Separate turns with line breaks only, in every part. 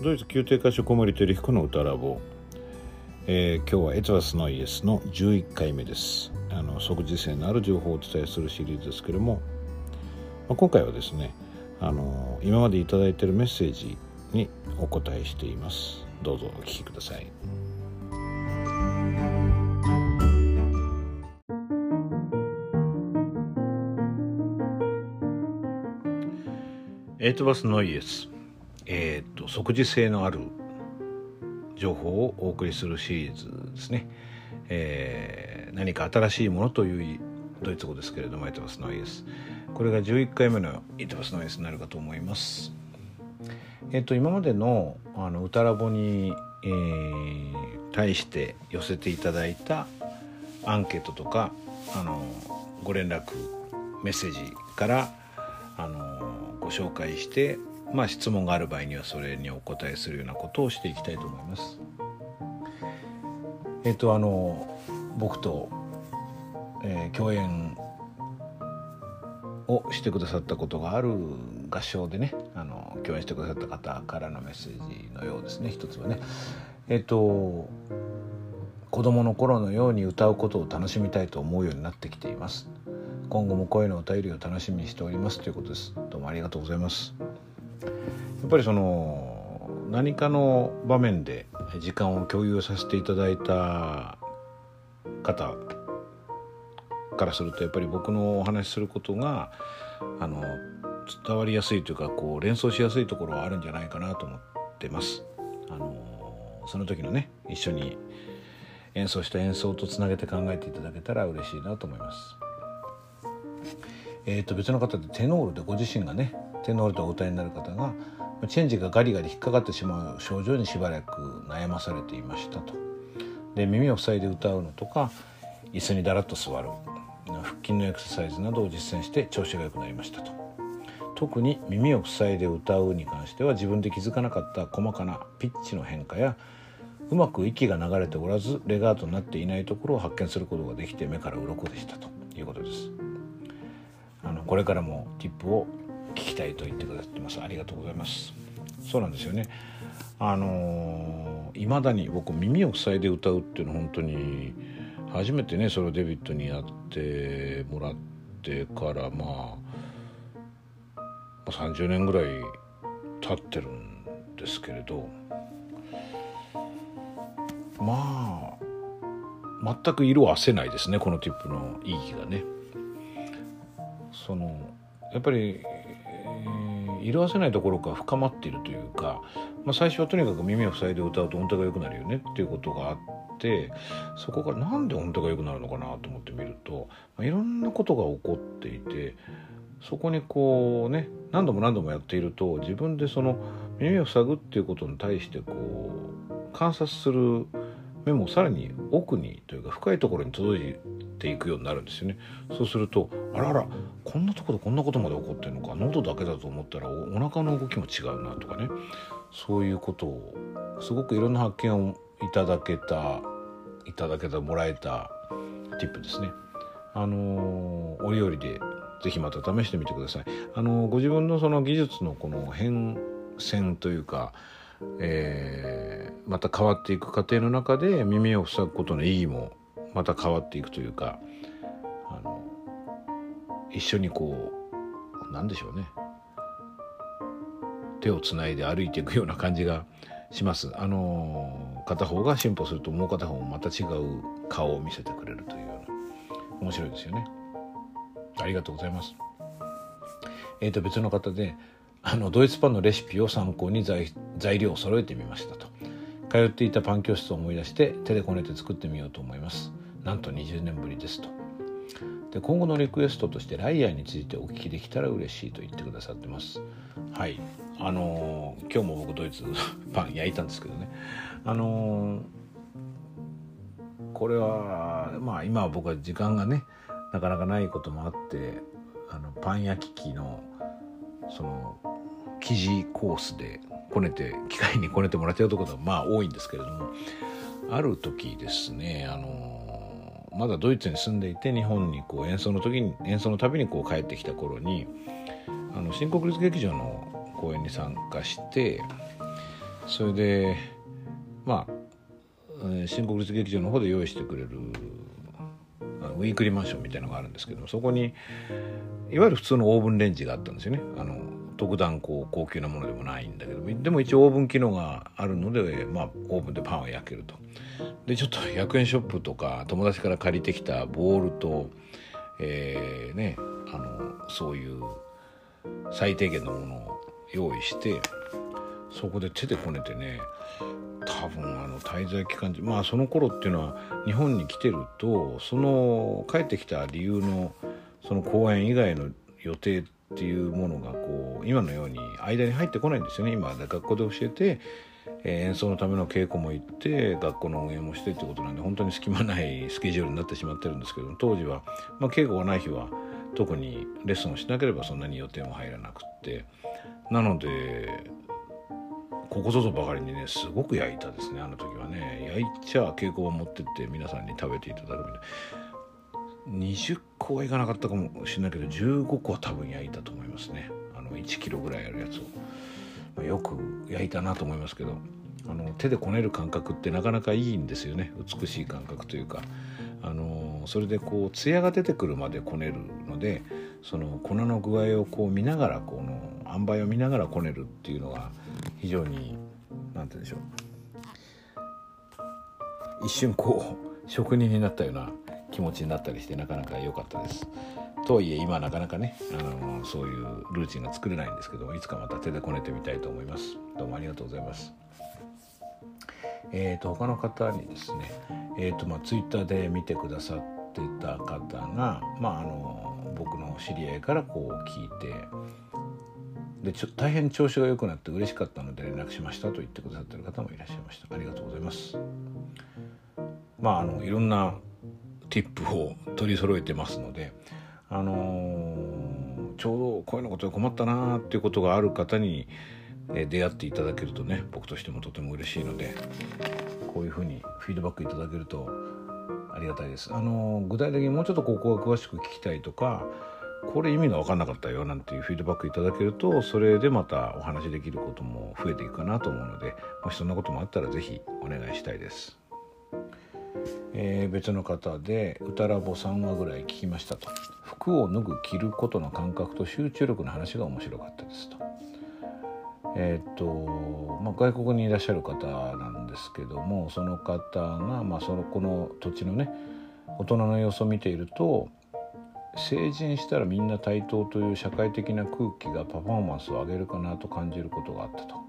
ドイツ宮廷歌手小森照彦の歌ラボ、えー、今日はエツバスのイエスの11回目です。あの即時性のある情報をお伝えするシリーズですけれども、まあ、今回はですねあの今まで頂いているメッセージにお答えしています。どうぞお聞きください。エイトバスノイエス。えー、即時性のある情報をお送りするシリーズですね、えー、何か新しいものというドイツ語ですけれどもエトバスノイエス。これが11回目のエトバスノイエスになるかと思います。えっ、ー、と今までのあの歌ラボに、えー、対して寄せていただいたアンケートとかあのご連絡メッセージからあのご紹介してまあ、質問がある場合にはそれにお答えするようなことをしていきたいと思います。えっ、とあの僕と、えー、共演をしてくださったことがある合唱でねあの共演してくださった方からのメッセージのようですね一つはね。えっ、と子供の頃のように歌うことを楽しみたいと思うようになってきています。今後も声のお便りを楽しみにしておりますということです。どうもありがとうございます。やっぱりその何かの場面で時間を共有させていただいた方からするとやっぱり僕のお話しすることがあの伝わりやすいというかこう連想しやすいところはあるんじゃないかなと思ってます。あのその時のね一緒に演奏した演奏とつなげて考えていただけたら嬉しいなと思います。えー、と別の方でテノールでご自身がねテノールとお歌いになる方がチェンジがガリガリ引っかかってしまう症状にしばらく悩まされていましたと。で耳を塞いで歌うのとか椅子にだらっと座る腹筋のエクササイズなどを実践して調子が良くなりましたと。特に耳を塞いで歌うに関しては自分で気づかなかった細かなピッチの変化やうまく息が流れておらずレガートになっていないところを発見することができて目から鱗でしたということです。これからもティップを聞きたいと言ってくださってますありがとうございますそうなんですよねあのい、まだに僕耳を塞いで歌うっていうの本当に初めてねそれをデビッドにやってもらってからまあ30年ぐらい経ってるんですけれどまあ全く色あせないですねこのティップの意義がね。そのやっぱり色あせないところが深まっているというか、まあ、最初はとにかく耳を塞いで歌うと音程が良くなるよねっていうことがあってそこからなんで音程が良くなるのかなと思ってみると、まあ、いろんなことが起こっていてそこにこうね何度も何度もやっていると自分でその耳を塞ぐっていうことに対してこう観察する目もさらに奥にというか深いところに届いていくようになるんですよねそうするとあらあらこんなところでこんなことまで起こってるのか喉だけだと思ったらお腹の動きも違うなとかねそういうことをすごくいろんな発見をいただけたいただけたもらえたティップですね。あのー、折々でぜひまた試してみてください。あのー、ご自分のその技術のこの変遷というか、えー、また変わっていく過程の中で耳を塞ぐことの意義もまた変わっていくというかあの一緒にこうなんでしょうね手をつないで歩いていくような感じがします。あの片方が進歩するともう片方もまた違う顔を見せてくれるというような面白いですよね。ありがとうございます。えっ、ー、と別の方であのドイツパンのレシピを参考に材料を揃えてみましたと。通っていたパン教室を思い出して手でこねて作ってみようと思います。なんと20年ぶりですと。で今後のリクエストとしてライアーについてお聞きできたら嬉しいと言ってくださってます。はい。あのー、今日も僕ドイツパン焼いたんですけどね。あのー、これはまあ今は僕は時間がねなかなかないこともあってあのパン焼き器のその生地コースでこねて機械にこねてもらってるところがまあ多いんですけれどもある時ですねあのまだドイツに住んでいて日本にこう演奏の時に演奏のたびにこう帰ってきた頃にあの新国立劇場の公演に参加してそれでまあ新国立劇場の方で用意してくれるウィークリーマンションみたいのがあるんですけどそこにいわゆる普通のオーブンレンジがあったんですよね。あの特段こう高級なものでもないんだけどでも一応オーブン機能があるので、まあ、オーブンでパンを焼けると。でちょっと100円ショップとか友達から借りてきたボールと、えー、ねあのそういう最低限のものを用意してそこで手でこねてね多分あの滞在期間中まあその頃っていうのは日本に来てるとその帰ってきた理由のその公演以外の予定っていうものがこう今のように間に入ってこないんですよね。今学校で教えて、えー、演奏のための稽古も行って学校の運営もしてってことなんで本当に隙間ないスケジュールになってしまってるんですけど当時は、まあ、稽古がない日は特にレッスンをしなければそんなに予定も入らなくってなのでここぞとばかりにねすごく焼いたですねあの時はね。焼いちゃ稽古を持ってって皆さんに食べていただくみたいな。20個はいかなかったかもしれないけど15個は多分焼いたと思いますね。の1キロぐらいあるやつを、まあ、よく焼いたなと思いますけどあの手でこねる感覚ってなかなかいいんですよね。美しい感覚というか。あのそれでこう艶が出てくるまでこねるのでその粉の具合をこう見ながらこの塩梅を見ながらこねるっていうのが非常に何て言うんでしょう。一瞬こう職人になったような気持ちになったりしてなかなか良かったです。とはいえ今なかなかねあのそういうルーチンが作れないんですけどいつかまた手でこねてみたいと思います。どうもありがとうございます。えーと、他の方にですね、えーとまあ、ツイッターで見てくださってた方が、まあ、あの僕の知り合いからこう聞いてでちょ大変調子が良くなって嬉しかったので連絡しましたと言ってくださってる方もいらっしゃいましたありがとうございますまああのいろんなティップを取り揃えてますのであのー、ちょうどこういうのことで困ったなっていうことがある方にえ出会っていただけるとね僕としてもとても嬉しいのでこういうふうにフィードバックいただけるとありがたいです。あの具体的にもうちょっとここは詳しく聞きたいとかこれ意味が分かんなかったよなんていうフィードバックいただけるとそれでまたお話できることも増えていくかなと思うのでもしそんなこともあったら是非お願いしたいです。えー、別の方で歌ラボ3話ぐらい聞きましたと。服を脱ぐ着ることの感覚と集中力の話が面白かったですと。えー、っとまあ、外国にいらっしゃる方なんですけどもその方が、まあ、そのこの土地のね大人の様子を見ていると成人したらみんな対等という社会的な空気がパフォーマンスを上げるかなと感じることがあったと。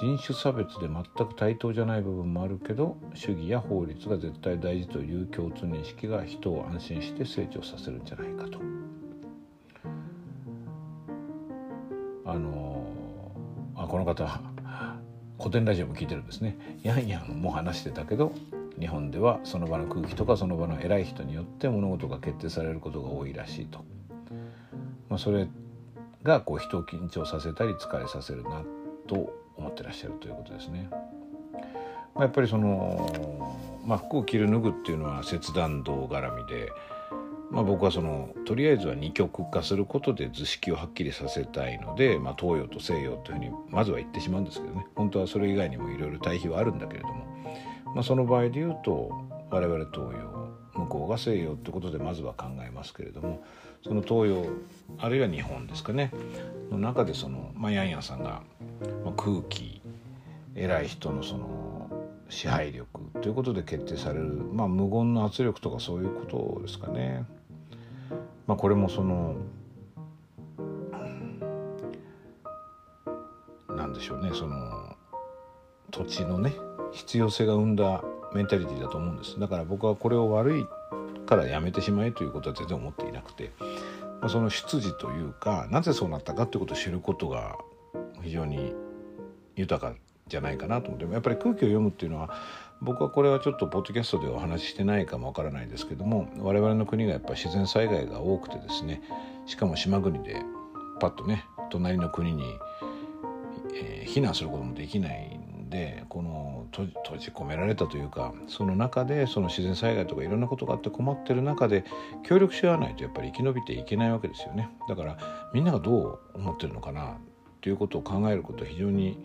人種差別で全く対等じゃない部分もあるけど主義や法律が絶対大事という共通認識が人を安心して成長させるんじゃないかと。あのあこの方古典ラジオも聞いてるんですねヤンヤンも話してたけど日本ではその場の空気とかその場の偉い人によって物事が決定されることが多いらしいと、まあ、それがこう人を緊張させたり疲れさせるなと思ってらっしゃるということですね。まあ、やっぱりその、まあ、服を着る脱ぐっていうのは切断道絡みでまあ、僕はそのとりあえずは二極化することで図式をはっきりさせたいので、まあ、東洋と西洋というふうにまずは言ってしまうんですけどね。本当はそれ以外にもいろいろ対比はあるんだけれども、まあ、その場合で言うと我々東洋向こうが西洋ってことでまずは考えますけれども。その東洋あるいは日本ですかね。の中でその、まあ、ヤンヤンさんが、まあ、空気偉い人のその支配力ということで決定される、まあ、無言の圧力とかそういうことですかね。まあ、これもそのなんでしょうね。その土地のね必要性が生んだメンタリティだと思うんです。だから僕はこれを悪いからやめてしまえということは全然思っていなくて、その出自というかなぜそうなったかということを知ることが非常に豊かじゃないかなと思ってやっぱり空気を読むっていうのは僕はこれはちょっとポッドキャストでお話ししてないかもわからないですけども我々の国がやっぱり自然災害が多くてですねしかも島国でパッとね隣の国に、えー、避難することもできないでこの閉じ込められたというかその中でその自然災害とかいろんなことがあって困ってる中で協力し合わないとやっぱり生き延びていけないわけですよね。だからみんながどう思ってるのかなっていうことを考えることは非常に、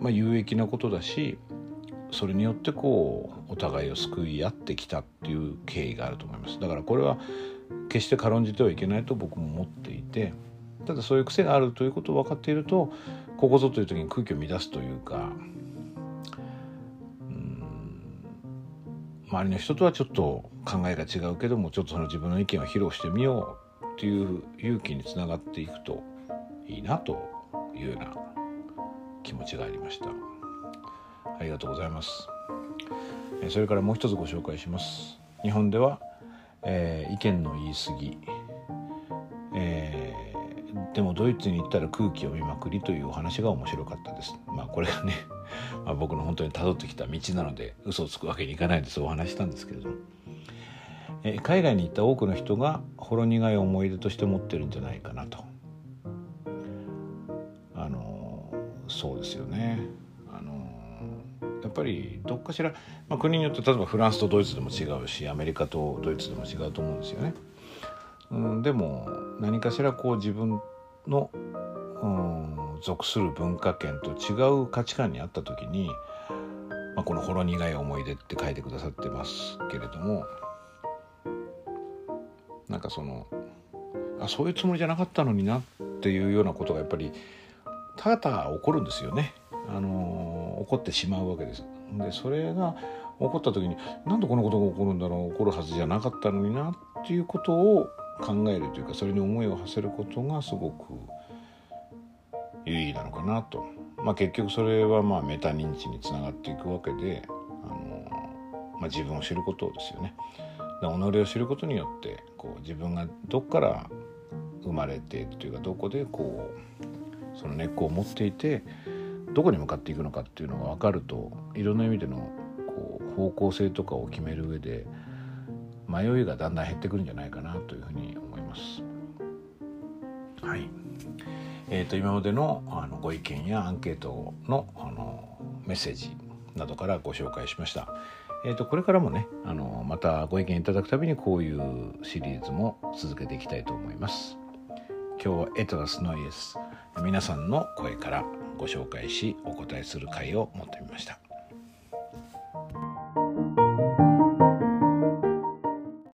まあ、有益なことだしそれによってこうお互いを救い合ってきたっていう経緯があると思います。だからこれは決して軽んじてはいけないと僕も思っていてただそういう癖があるということを分かっているとここぞという時に空気を乱すというか周りの人とはちょっと考えが違うけどもちょっとその自分の意見を披露してみようっていう勇気につながっていくといいなというような気持ちがありました。ありがとうございます。それからもう一つご紹介します。日本では、えー、意見の言い過ぎ、えー、でもドイツに行ったら空気を見まくりというお話が面白かったです。まあこれがねまあ、僕の本当に辿ってきた道なので嘘をつくわけにいかないでそうお話したんですけれどえ海外に行った多くの人がほろ苦い思い出として持ってるんじゃないかなと。あのそうですよね。あのやっぱりどっかしら、まあ、国によって例えばフランスとドイツでも違うしアメリカとドイツでも違うと思うんですよね。うん、でも何かしらこう自分の、うん、属する文化圏と違う価値観にあった時に、まあ、この「ほろ苦い思い出」って書いてくださってますけれどもなんかそのあそういうつもりじゃなかったのになっていうようなことがやっぱりただ起こるんですよね。あの起こってしまうわけです。でそれが起こった時になんでこのことが起こるんだろう起こるはずじゃなかったのになっていうことを考えるというかそれに思いを馳せることがすごく有意義なのかなと。まあ、結局それはまあメタ認知につながっていくわけであの、まあ、自分を知ることですよね。己を知ることによってこう自分がどっから生まれてというかどこでこうその根っこを持っていてどこに向かっていくのかっていうのが分かるといろんな意味でのこう方向性とかを決める上で迷いがだんだん減ってくるんじゃないかなというふうに思います。はいえーと、今までのあのご意見やアンケートのあのメッセージなどからご紹介しました。えー、とこれからもねあのまたご意見いただくたびにこういうシリーズも続けていきたいと思います。今日はエトラスノイエス。皆さんの声からご紹介しお答えする会を持ってみました。